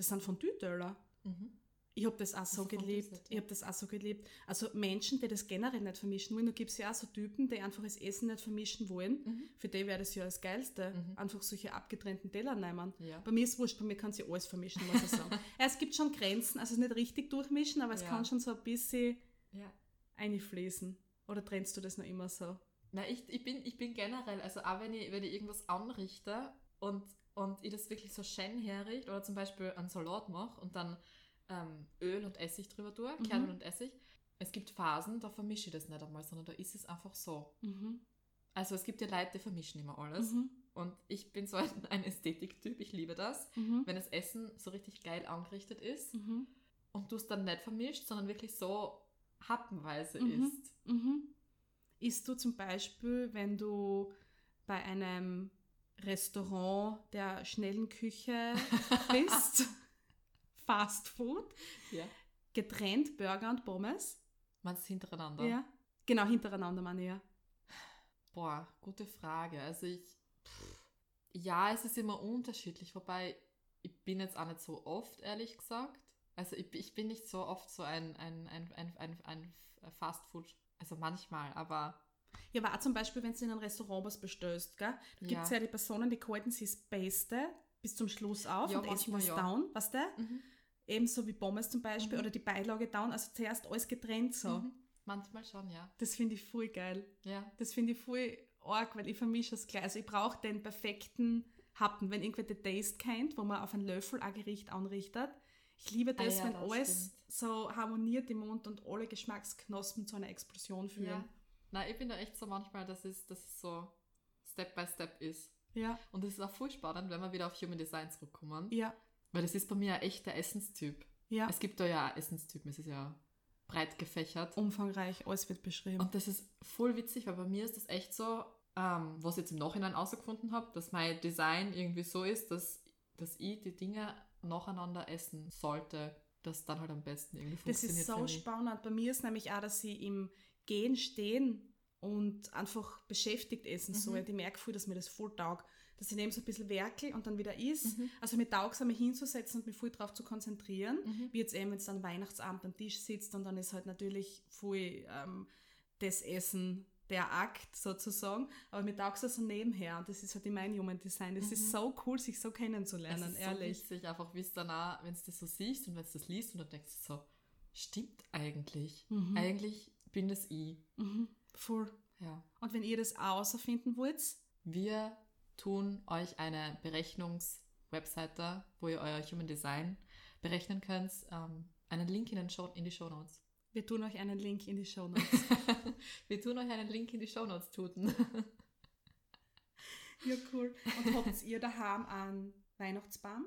S1: Das sind Fondue-Teller.
S2: Mhm.
S1: Ich habe das auch so
S2: Also vom
S1: geliebt.
S2: Dessert,
S1: Ich
S2: ja.
S1: habe das auch so geliebt. Also Menschen, die das generell nicht vermischen wollen, da gibt es ja auch so Typen, die einfach das Essen nicht vermischen wollen.
S2: Mhm.
S1: Für die wäre das ja das Geilste.
S2: Mhm.
S1: Einfach solche abgetrennten Teller nehmen.
S2: Ja.
S1: Bei mir ist es wurscht, bei mir kann sie alles vermischen, muss ich sagen. *laughs* ja, es gibt schon Grenzen, also nicht richtig durchmischen, aber es
S2: Ja.
S1: kann schon so ein bisschen
S2: ja.
S1: einfließen. Oder trennst du das noch immer so?
S2: Na, ich, ich, bin, ich bin generell, also auch wenn ich, wenn ich irgendwas anrichte und, und ich das wirklich so schön herrichte oder zum Beispiel einen Salat mache und dann ähm, Öl und Essig drüber tue,
S1: Mhm.
S2: Kernöl und Essig, es gibt Phasen, da vermische ich das nicht einmal, sondern da ist es einfach so.
S1: Mhm.
S2: Also es gibt ja Leute, die vermischen immer alles
S1: Mhm.
S2: und ich bin so *laughs* ein, ein Ästhetiktyp, ich liebe das,
S1: Mhm.
S2: wenn das Essen so richtig geil angerichtet ist
S1: Mhm.
S2: und du es dann nicht vermischt, sondern wirklich so happenweise
S1: Mhm.
S2: isst.
S1: Isst du zum Beispiel, wenn du bei einem Restaurant der schnellen Küche bist, *laughs* Fast Food,
S2: Ja.
S1: getrennt Burger und Pommes?
S2: Meinst du hintereinander?
S1: Ja. Genau, hintereinander meine ich ja.
S2: Boah, gute Frage. Also ich, pff, ja, es ist immer unterschiedlich, wobei ich bin jetzt auch nicht so oft, ehrlich gesagt. Also ich, ich bin nicht so oft so ein, ein, ein, ein, ein, ein Fastfood, also manchmal, aber
S1: Ja, aber auch zum Beispiel, wenn du in ein Restaurant was bestellst, gell? Da gibt es
S2: Ja.
S1: ja die Personen, die halten sich das Beste bis zum Schluss auf
S2: Ja,
S1: und essen das
S2: ja.
S1: down, weißt du?
S2: mhm.
S1: Ebenso wie Pommes zum Beispiel
S2: Mhm.
S1: oder die Beilage down, also zuerst alles getrennt so.
S2: Mhm. manchmal schon, ja.
S1: Das finde ich voll geil.
S2: Ja,
S1: Das finde ich voll arg, weil ich vermische es gleich. Also ich brauche den perfekten Happen, wenn irgendwer den Taste kennt, wo man auf einen Löffel ein Gericht anrichtet. Ich liebe das,
S2: Ah ja,
S1: wenn
S2: das
S1: alles
S2: stimmt.
S1: so harmoniert im Mund und alle Geschmacksknospen zu einer Explosion führen.
S2: ja. Nein, ich bin da echt so manchmal, dass es, dass es so Step by Step ist.
S1: Ja,
S2: Und es ist auch voll spannend, wenn wir wieder auf Human Design zurückkommen.
S1: ja,
S2: Weil das ist bei mir ein echter Essenstyp.
S1: ja.
S2: Es gibt da ja auch Essenstypen, es ist ja breit gefächert.
S1: Umfangreich, alles wird beschrieben.
S2: Und das ist voll witzig, weil bei mir ist das echt so, ähm, was ich jetzt im Nachhinein herausgefunden habe, dass mein Design irgendwie so ist, dass, dass ich die Dinge nacheinander essen sollte, das dann halt am besten irgendwie
S1: Das
S2: funktioniert
S1: ist so spannend. Bei mir ist nämlich auch, dass ich im Gehen, Stehen und einfach beschäftigt essen
S2: Mhm.
S1: soll. Ich merke voll, dass mir das voll taugt. Dass ich neben so ein bisschen werkel und dann wieder is.
S2: Mhm.
S1: Also mir taugt es, mich hinzusetzen und mich voll drauf zu konzentrieren.
S2: Mhm.
S1: Wie jetzt eben, wenn es dann Weihnachtsabend am Tisch sitzt und dann ist halt natürlich voll ähm, das Essen der Akt sozusagen. Aber mir taugt es also nebenher und das ist halt in meinem Human Design. Das ist
S2: Mhm.
S1: so cool, sich so
S2: Es
S1: kennenzulernen,
S2: ist
S1: ehrlich.
S2: so witzig, einfach wie es danach, wenn du das so siehst und wenn du das liest und dann denkst du so, stimmt eigentlich.
S1: Mhm.
S2: Eigentlich bin das ich.
S1: Mhm. Voll.
S2: Ja.
S1: Und wenn ihr das außerfinden wollt,
S2: Wir tun euch eine Berechnungswebseite, wo ihr euer Human Design berechnen könnt. Ähm, einen Link in, den Show, in die Show Notes.
S1: wir tun euch einen Link in die Show *laughs* Notes.
S2: Wir tun euch einen Link in die Show Notes tuten.
S1: ja, cool. Und habt ihr daheim einen Weihnachtsbaum?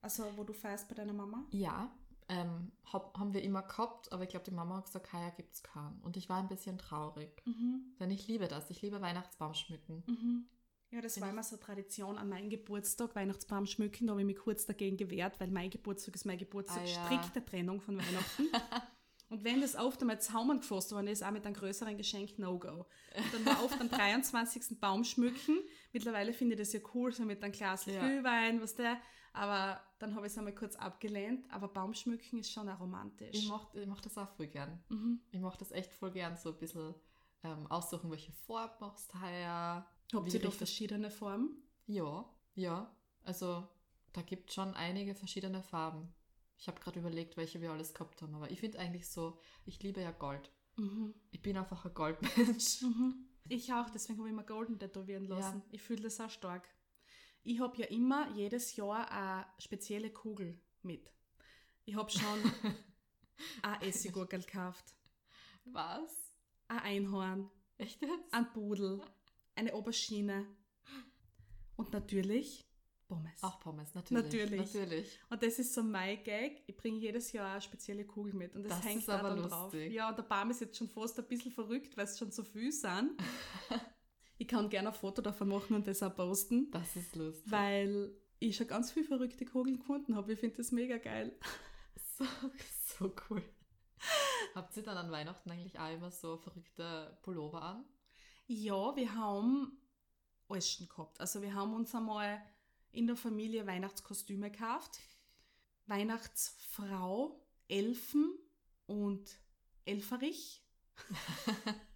S1: Also, wo du feierst bei deiner Mama?
S2: ja, ähm, hab, haben wir immer gehabt, aber ich glaube, die Mama hat gesagt, heuer gibt es keinen. Und ich war ein bisschen traurig.
S1: Mhm.
S2: Denn ich liebe das. Ich liebe Weihnachtsbaum schmücken.
S1: Mhm. Ja, das
S2: Bin
S1: war immer so Tradition an meinem Geburtstag, Weihnachtsbaum schmücken. Da habe ich mich kurz dagegen gewehrt, weil mein Geburtstag ist mein Geburtstag.
S2: Ah, ja.
S1: Strikte Trennung von Weihnachten. *laughs* Und wenn das oft einmal Zaumern gefasst worden ist, auch mit einem größeren Geschenk No-Go. Und Dann war oft am 23. Baum schmücken. Mittlerweile finde ich das ja cool, so mit einem Glas
S2: Ja.
S1: Glühwein, was der. Aber dann habe ich es einmal kurz abgelehnt. Aber Baumschmücken ist schon auch romantisch.
S2: Ich mache ich mach das auch voll gern.
S1: Mhm.
S2: Ich mache das echt voll gern, so ein bisschen ähm, aussuchen, welche Farbe machst du heuer.
S1: Habt ihr da
S2: richtig-
S1: verschiedene Formen?
S2: Ja, ja. Also da gibt es schon einige verschiedene Farben. Ich habe gerade überlegt, welche wir alles gehabt haben, aber ich finde eigentlich so, ich liebe ja Gold.
S1: Mhm.
S2: Ich bin einfach ein Goldmensch.
S1: Mhm. Ich auch, deswegen habe ich mir Golden tätowieren
S2: Ja.
S1: lassen. Ich fühle das auch stark. Ich habe ja immer jedes Jahr eine spezielle Kugel mit. Ich habe schon *laughs* ein Essiggurkel gekauft,
S2: Was?
S1: ein Einhorn,
S2: Echt jetzt?
S1: ein Pudel, eine Aubergine und natürlich Pommes.
S2: Auch Pommes, natürlich.
S1: Natürlich.
S2: Natürlich.
S1: Und das ist so mein Gag. Ich bringe jedes Jahr eine spezielle Kugel mit und das,
S2: Das
S1: hängt
S2: ist
S1: da
S2: aber
S1: dann drauf.
S2: lustig.
S1: Ja, und der Baum ist jetzt schon fast ein bisschen verrückt, weil es schon so viel sind. *laughs* ich kann gerne ein Foto davon machen und das auch posten,
S2: Das ist lustig.
S1: weil ich schon ganz viele verrückte Kugeln gefunden habe. Ich finde das mega geil. *laughs*
S2: So, so cool. Habt ihr dann an Weihnachten eigentlich auch immer so verrückte Pullover an?
S1: Ja, wir haben alles schon gehabt. Also wir haben uns einmal in der Familie Weihnachtskostüme gekauft. Weihnachtsfrau Elfen und Elferich. *laughs*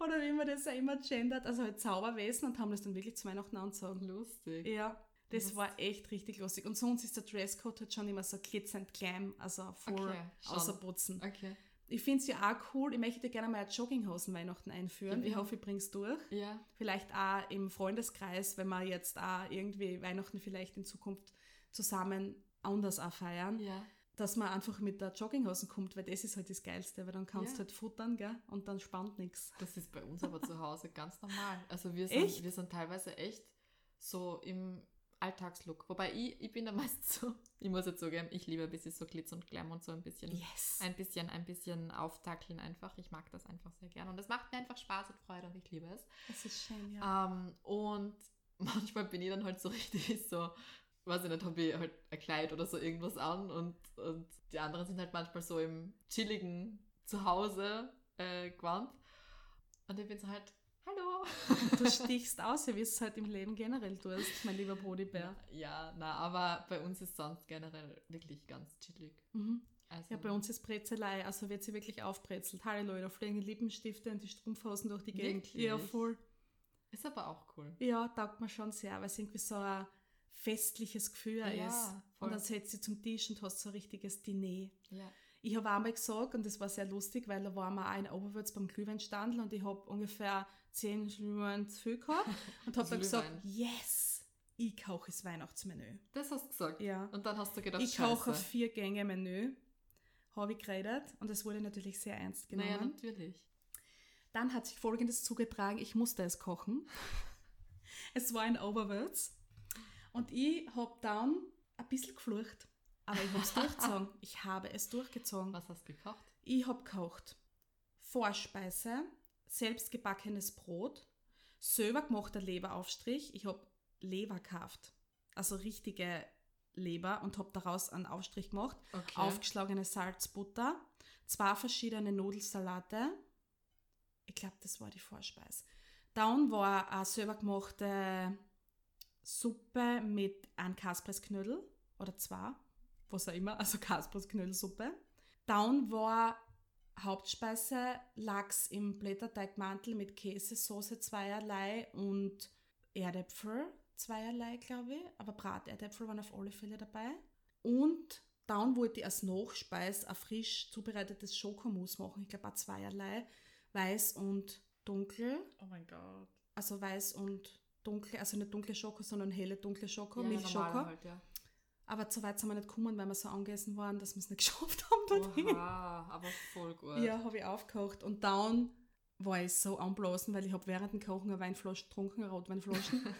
S1: Oder wie man das ja immer gendert, also halt Zauberwesen und haben das dann wirklich zu Weihnachten angezogen.
S2: Lustig.
S1: Ja, das
S2: Lust-
S1: war echt richtig lustig. Und sonst ist der Dresscode halt schon immer so glitzernd glam, also voll
S2: Okay,
S1: außerputzen.
S2: Okay.
S1: Ich finde es ja auch cool, ich möchte dir gerne mal Jogginghosen Weihnachten einführen.
S2: Ja,
S1: Ich hoffe, ich bring's durch.
S2: Ja.
S1: Vielleicht auch im Freundeskreis, wenn wir jetzt auch irgendwie Weihnachten vielleicht in Zukunft zusammen anders auch feiern,
S2: Ja.
S1: Dass man einfach mit der Jogginghosen kommt, weil das ist halt das Geilste, weil dann kannst
S2: Ja.
S1: du halt futtern, gell? Und dann spannt nichts.
S2: Das ist bei uns aber zu Hause ganz normal. Also wir sind,
S1: Echt?
S2: wir sind teilweise echt so im Alltagslook. Wobei ich, ich bin da meistens so, ich muss jetzt zugeben, ich liebe ein bisschen so Glitz und Glam und so ein bisschen,
S1: Yes.
S2: ein bisschen, ein bisschen auftackeln einfach. Ich mag das einfach sehr gern. Und es macht mir einfach Spaß und Freude und ich liebe es.
S1: Das ist schön, ja.
S2: Ähm, und *laughs* manchmal bin ich dann halt so richtig so, weiß ich nicht, habe ich halt ein Kleid oder so irgendwas an und, und die anderen sind halt manchmal so im chilligen Zuhause äh, gewandt. Und ich bin so halt, hallo.
S1: Du *laughs* stichst aus, wie es halt im Leben generell tust, mein lieber Bodybär.
S2: Ja, na, aber bei uns ist sonst generell wirklich ganz chillig.
S1: Mhm.
S2: Also,
S1: Ja, bei uns ist Brezelei, also wird sie wirklich aufbrezelt. Halleluja, da fliegen die Lippenstifte und die Strumpfhosen durch die Gegend.
S2: Wirklich?
S1: Ja, voll.
S2: Ist aber auch cool.
S1: Ja, taugt mir schon sehr, weil es irgendwie so ein festliches Gefühl
S2: Ja,
S1: ist.
S2: voll.
S1: Und dann setzt sie zum Tisch und hast so ein richtiges Diner.
S2: Ja.
S1: Ich habe einmal gesagt, und das war sehr lustig, weil da waren wir auch in Oberwürz beim Glühweinstandel und ich habe ungefähr zehn Glühwein zu viel gehabt *laughs* und habe dann gesagt, yes, ich koche das Weihnachtsmenü.
S2: Das hast du gesagt.
S1: Ja.
S2: Und dann hast du gedacht,
S1: Ich koche ein
S2: scheiße.
S1: Vier-Gänge-Menü, habe ich geredet und es wurde natürlich sehr ernst genommen.
S2: Naja, natürlich.
S1: Dann hat sich Folgendes zugetragen, ich musste es kochen. *laughs* es war in Oberwürz und ich habe dann ein bisschen geflucht, aber ich habe es durchgezogen. *laughs* Ich habe es durchgezogen.
S2: Was hast du gekocht?
S1: Ich habe gekocht Vorspeise, selbstgebackenes Brot, selber gemachter Leberaufstrich. Ich habe Leber gekauft, also richtige Leber und habe daraus einen Aufstrich gemacht.
S2: Okay.
S1: Aufgeschlagene Salzbutter, zwei verschiedene Nudelsalate. Ich glaube, das war die Vorspeise. Dann war eine selber gemachte Suppe mit einem Kaspressknödel oder zwei, was auch immer, also *laughs* Kaspressknödelsuppe. Dann war Hauptspeise Lachs im Blätterteigmantel mit Käsesoße zweierlei und Erdäpfel zweierlei, glaube ich. Aber Braterdäpfel waren auf alle Fälle dabei. Und dann wollte ich als Nachspeis ein frisch zubereitetes Schokomousse machen. Ich glaube auch zweierlei. Weiß und dunkel.
S2: Oh mein Gott.
S1: Also weiß und dunkel. Also nicht dunkle Schoko, sondern helle dunkle Schoko.
S2: Ja,
S1: Milchschoko.
S2: Halt, ja.
S1: Aber zu weit sind wir nicht gekommen, weil wir so angegessen waren, dass wir es nicht *laughs* geschafft haben.
S2: Oha, aber voll gut.
S1: Ja, habe ich aufgekocht. Und dann war ich so anblasen, weil ich habe während dem Kochen eine Weinflasche getrunken, eine Rotweinflaschen, *laughs*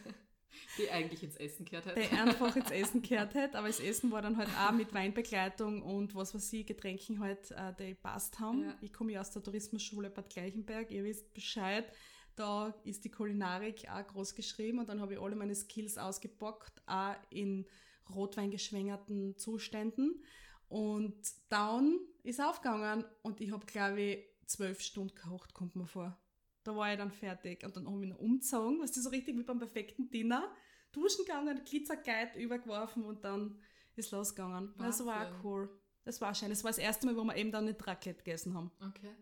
S2: Die eigentlich ins Essen gehört hätte.
S1: die einfach ins Essen gehört hat. Aber das Essen war dann halt auch mit Weinbegleitung und was weiß ich, Getränken halt, äh, die passt haben.
S2: Ja.
S1: Ich komme ja aus der Tourismusschule Bad Gleichenberg, ihr wisst Bescheid. Da ist die Kulinarik auch groß geschrieben und dann habe ich alle meine Skills ausgepackt, auch in rotweingeschwängerten Zuständen. Und dann ist aufgegangen und ich habe, glaube ich, zwölf Stunden gekocht, kommt mir vor. Da war ich dann fertig. Und dann habe ich noch umgezogen, was ist so richtig wie beim perfekten Dinner. Duschen gegangen, Glitzerkleid übergeworfen und dann ist losgegangen. Das war
S2: Wahnsinn.
S1: auch cool. Das war schön. Das war das erste Mal, wo wir eben dann nicht Raclette gegessen haben.
S2: Okay.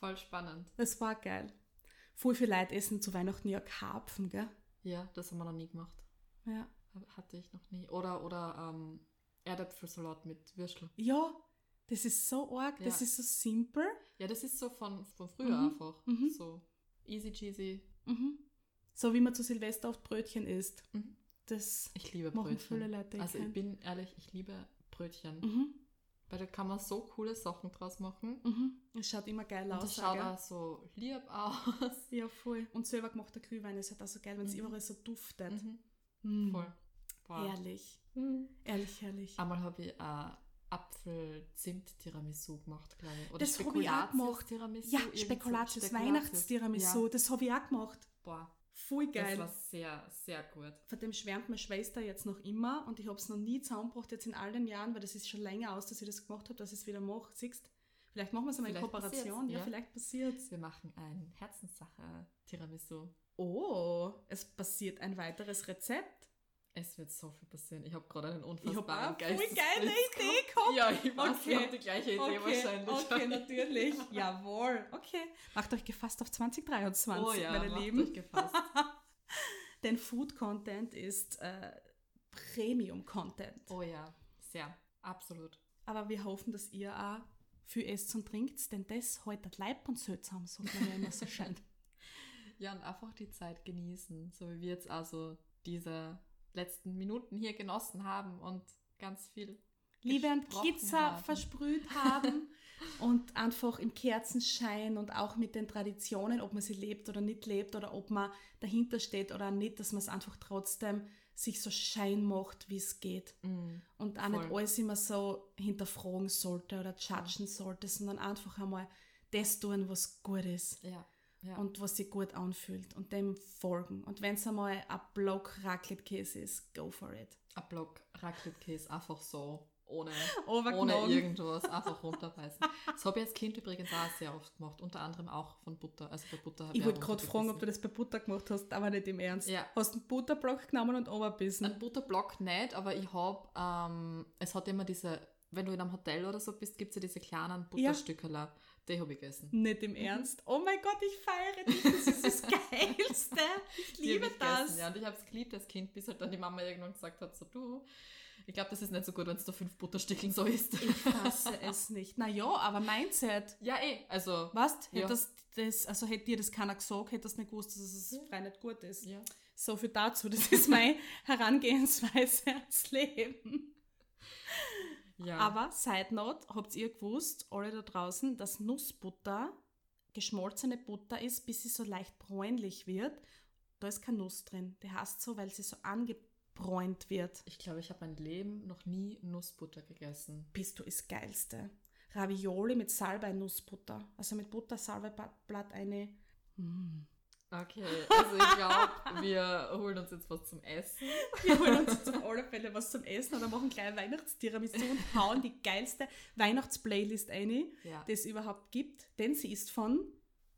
S2: Voll spannend.
S1: Das war geil. Voll viele Leute essen zu Weihnachten ja Karpfen, gell?
S2: Ja, das haben wir noch nie gemacht.
S1: Ja.
S2: Hatte ich noch nie. Oder, oder ähm, Erdäpfelsalat mit Würstel.
S1: Ja, das ist so arg, das
S2: Ja.
S1: ist so simpel.
S2: Ja, das ist so von, von früher
S1: Mhm,
S2: einfach.
S1: mhm.
S2: So easy cheesy.
S1: Mhm. So wie man zu Silvester oft Brötchen isst.
S2: Mhm.
S1: Das
S2: Ich liebe Brötchen.
S1: viele Leute.
S2: Also ich bin ehrlich, ich liebe Brötchen.
S1: Mhm.
S2: Weil da kann man so coole Sachen draus machen.
S1: Mhm. Es schaut immer geil
S2: Und
S1: aus.
S2: das schaut
S1: gell?
S2: auch so lieb aus.
S1: Ja, voll. Und selber gemachter Glühwein ist halt auch so geil, wenn es
S2: Mhm.
S1: überall so duftet.
S2: Mhm.
S1: Mhm.
S2: Voll. Boah.
S1: Herrlich. Ehrlich, herrlich.
S2: Einmal habe ich äh, Apfel-Zimt-Tiramisu gemacht, glaube ich. Oder
S1: Das hab ich auch gemacht.
S2: Tiramisu.
S1: Ja,
S2: so
S1: Spekulatius,
S2: Spekulatius.
S1: Weihnachtstiramisu,
S2: Ja.
S1: das habe ich auch gemacht.
S2: Boah,
S1: Voll
S2: das
S1: geil.
S2: war sehr, sehr gut.
S1: Von dem schwärmt meine Schwester jetzt noch immer und ich habe es noch nie zusammengebracht jetzt in all den Jahren, weil das ist schon länger aus, dass ich das gemacht habe, dass ich es wieder mache. Siehst Vielleicht machen wir es einmal in Kooperation. Ja,
S2: ja.
S1: vielleicht passiert
S2: Wir machen ein Herzenssache-Tiramisu.
S1: Oh, es passiert ein weiteres Rezept.
S2: Es wird so viel passieren. Ich habe gerade einen
S1: Ich habe
S2: unfassbaren
S1: eine geile Idee
S2: gehabt. Ja, ich weiß,
S1: Okay.
S2: haben die gleiche Idee
S1: Okay,
S2: wahrscheinlich.
S1: okay, natürlich. *laughs* Jawohl. Okay. Macht euch gefasst auf 2023,
S2: Oh ja,
S1: meine
S2: macht
S1: Lieben.
S2: euch gefasst. *laughs*
S1: Denn Food Content ist äh, Premium Content.
S2: Oh ja, sehr, absolut.
S1: Aber wir hoffen, dass ihr auch viel esst und trinkt, denn das heute das Leib und Söld zusammen, sagt man ja immer so schön. *laughs*
S2: Ja, und einfach die Zeit genießen, so wie wir jetzt also diese letzten Minuten hier genossen haben und ganz viel
S1: Liebe und
S2: haben.
S1: versprüht haben *laughs* und einfach im Kerzenschein und auch mit den Traditionen, ob man sie lebt oder nicht lebt oder ob man dahinter steht oder nicht, dass man es einfach trotzdem sich so schein macht, wie es geht.
S2: Mm,
S1: Und auch nicht
S2: Voll.
S1: alles immer so hinterfragen sollte oder judgen sollte, sondern einfach einmal das tun, was gut ist
S2: ja, ja.
S1: und was sich gut anfühlt und dem folgen. Und wenn es einmal ein Block Raclette-Käse ist, go for it.
S2: ein Block Raclette-Käse einfach so, ohne, ohne irgendwas, einfach runterbeißen. Das habe ich als Kind übrigens auch sehr oft gemacht, unter anderem auch von Butter. Also bei Butter habe
S1: Ich
S2: ich
S1: wollte gerade fragen, ob du das bei Butter gemacht hast, aber nicht im Ernst.
S2: Ja.
S1: Hast du einen Butterblock genommen und oberbissen?
S2: Ein Butterblock nicht, aber ich habe, ähm, es hat immer diese, wenn du in einem Hotel oder so bist, gibt es ja diese kleinen Butterstückerler. Die habe ich gegessen.
S1: Nicht im Ernst. Oh mein Gott, ich feiere dich. Das ist das *laughs* Geilste. Ich liebe
S2: ich
S1: das.
S2: gegessen, Ja, und ich habe es geliebt als Kind, bis halt dann die Mama irgendwann gesagt hat, so du, ich glaube, das ist nicht so gut, wenn es da fünf Butterstückeln so isst.
S1: Ich fasse es nicht. Na ja, aber Mindset.
S2: ja, eh, also,
S1: Was?
S2: Ja.
S1: Hättest das, also hätte dir das keiner gesagt, hättest du nicht gewusst, dass es frei nicht gut ist.
S2: ja.
S1: So viel dazu. Das ist meine *laughs* Herangehensweise ans Leben.
S2: Ja.
S1: Aber, Side Note, habt ihr gewusst, alle da draußen, dass Nussbutter geschmolzene Butter ist, bis sie so leicht bräunlich wird. Da ist keine Nuss drin. Die heißt so, weil sie so angebräunt wird.
S2: Ich glaube, ich habe mein Leben noch nie Nussbutter gegessen.
S1: Bist du das Geilste. Ravioli mit Salbei-Nussbutter. Also mit Butter, Salbeiblatt eine. Mm.
S2: Okay, also ich glaube, wir holen uns jetzt was zum Essen. *laughs*
S1: Wir holen uns jetzt auf alle Fälle was zum Essen oder machen gleich Weihnachtstiramisu und hauen die geilste Weihnachtsplaylist ein,
S2: Ja.
S1: die es überhaupt gibt. Denn sie ist von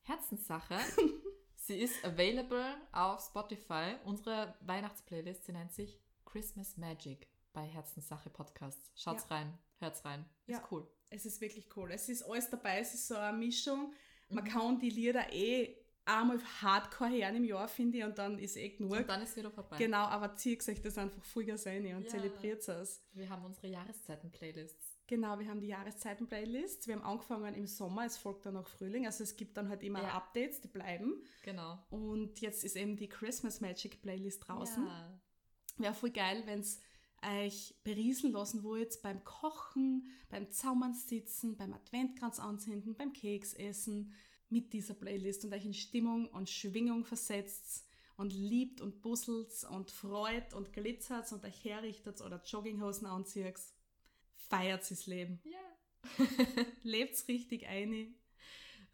S2: Herzenssache. *laughs* Sie ist available auf Spotify. Unsere Weihnachtsplaylist, sie nennt sich Christmas Magic bei Herzenssache Podcast. Schaut's rein, hört's rein. Ist
S1: Ja.
S2: cool.
S1: Es ist wirklich cool. Es ist alles dabei. Es ist so eine Mischung. Man
S2: Mhm.
S1: kann die Lieder eh einmal hardcore hören im Jahr, finde ich, und dann ist eh genug.
S2: Und dann ist wieder vorbei.
S1: Genau, aber zieht euch das einfach Vollgas rein und
S2: Ja.
S1: zelebriert es.
S2: Wir haben unsere Jahreszeiten-Playlists.
S1: Genau, wir haben die Jahreszeiten-Playlists. Wir haben angefangen im Sommer, es folgt dann auch Frühling. Also es gibt dann halt immer
S2: Ja.
S1: Updates, die bleiben.
S2: Genau.
S1: Und jetzt ist eben die Christmas Magic Playlist draußen.
S2: Ja.
S1: Wäre voll geil, wenn es euch berieseln lassen wollt beim Kochen, beim Zaumernsitzen, beim Adventkranz anzünden, beim Keksessen mit dieser Playlist und euch in Stimmung und Schwingung versetzt und liebt und busselt und freut und glitzert und euch herrichtet oder Jogginghosen anzieht. Feiert das Leben.
S2: Ja. *laughs*
S1: Lebt's richtig ein.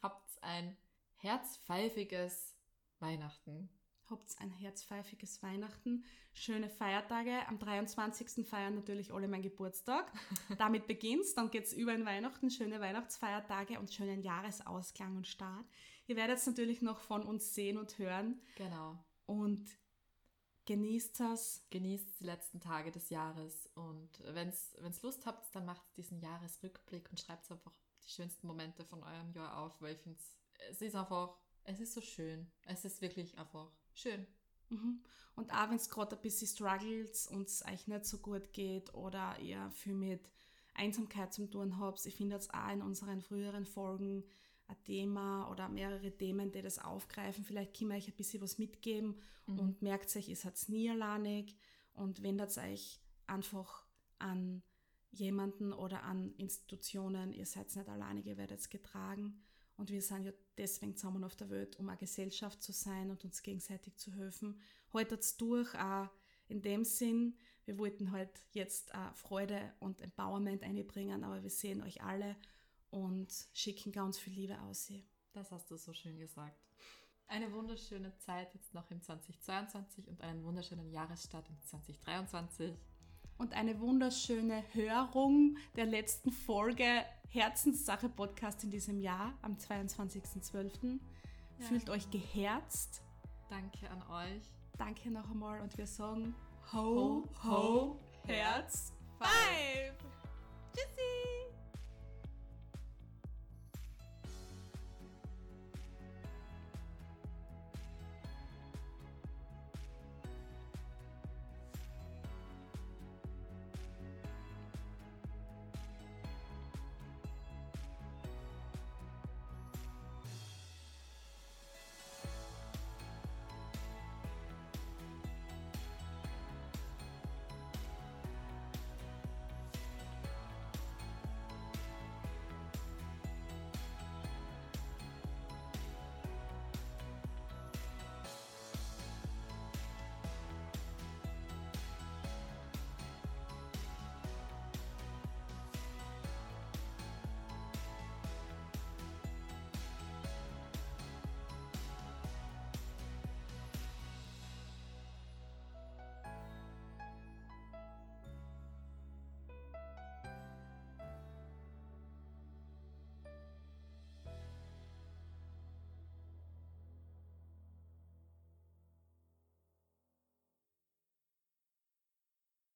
S2: Habt ein herzpfeifiges Weihnachten.
S1: Habt ein herzpfeifiges Weihnachten, schöne Feiertage. Am 23. feiern natürlich alle meinen Geburtstag. *laughs* Damit beginnt's, dann geht's über in Weihnachten, schöne Weihnachtsfeiertage und schönen Jahresausklang und Start. Ihr werdet natürlich noch von uns sehen und hören
S2: Genau.
S1: und genießt das.
S2: Genießt die letzten Tage des Jahres und wenn es Lust habt, dann macht diesen Jahresrückblick und schreibt einfach die schönsten Momente von eurem Jahr auf, weil ich finde, es ist einfach, es ist so schön. Es ist wirklich einfach schön.
S1: Mhm. Und auch wenn es gerade ein bisschen struggles und es euch nicht so gut geht oder ihr viel mit Einsamkeit zu tun habt, ich finde jetzt auch in unseren früheren Folgen ein Thema oder mehrere Themen, die das aufgreifen. Vielleicht können wir euch ein bisschen was mitgeben
S2: Mhm.
S1: und merkt euch, ihr seid nie alleinig und wendet euch einfach an jemanden oder an Institutionen. Ihr seid nicht alleinig, ihr werdet getragen. Und wir sind ja deswegen zusammen auf der Welt, um eine Gesellschaft zu sein und uns gegenseitig zu helfen. Haltet es durch, auch in dem Sinn, wir wollten halt jetzt auch Freude und Empowerment einbringen, aber wir sehen euch alle und schicken ganz viel Liebe aus.
S2: Das hast du so schön gesagt. Eine wunderschöne Zeit jetzt noch im 2022 und einen wunderschönen Jahresstart im 2023.
S1: Und eine wunderschöne Hörung der letzten Folge Herzenssache Podcast in diesem Jahr am 22.12.
S2: Ja.
S1: Fühlt euch geherzt.
S2: Danke an euch.
S1: Danke noch einmal und wir sagen Ho, ho, Herz, Five. Tschüssi.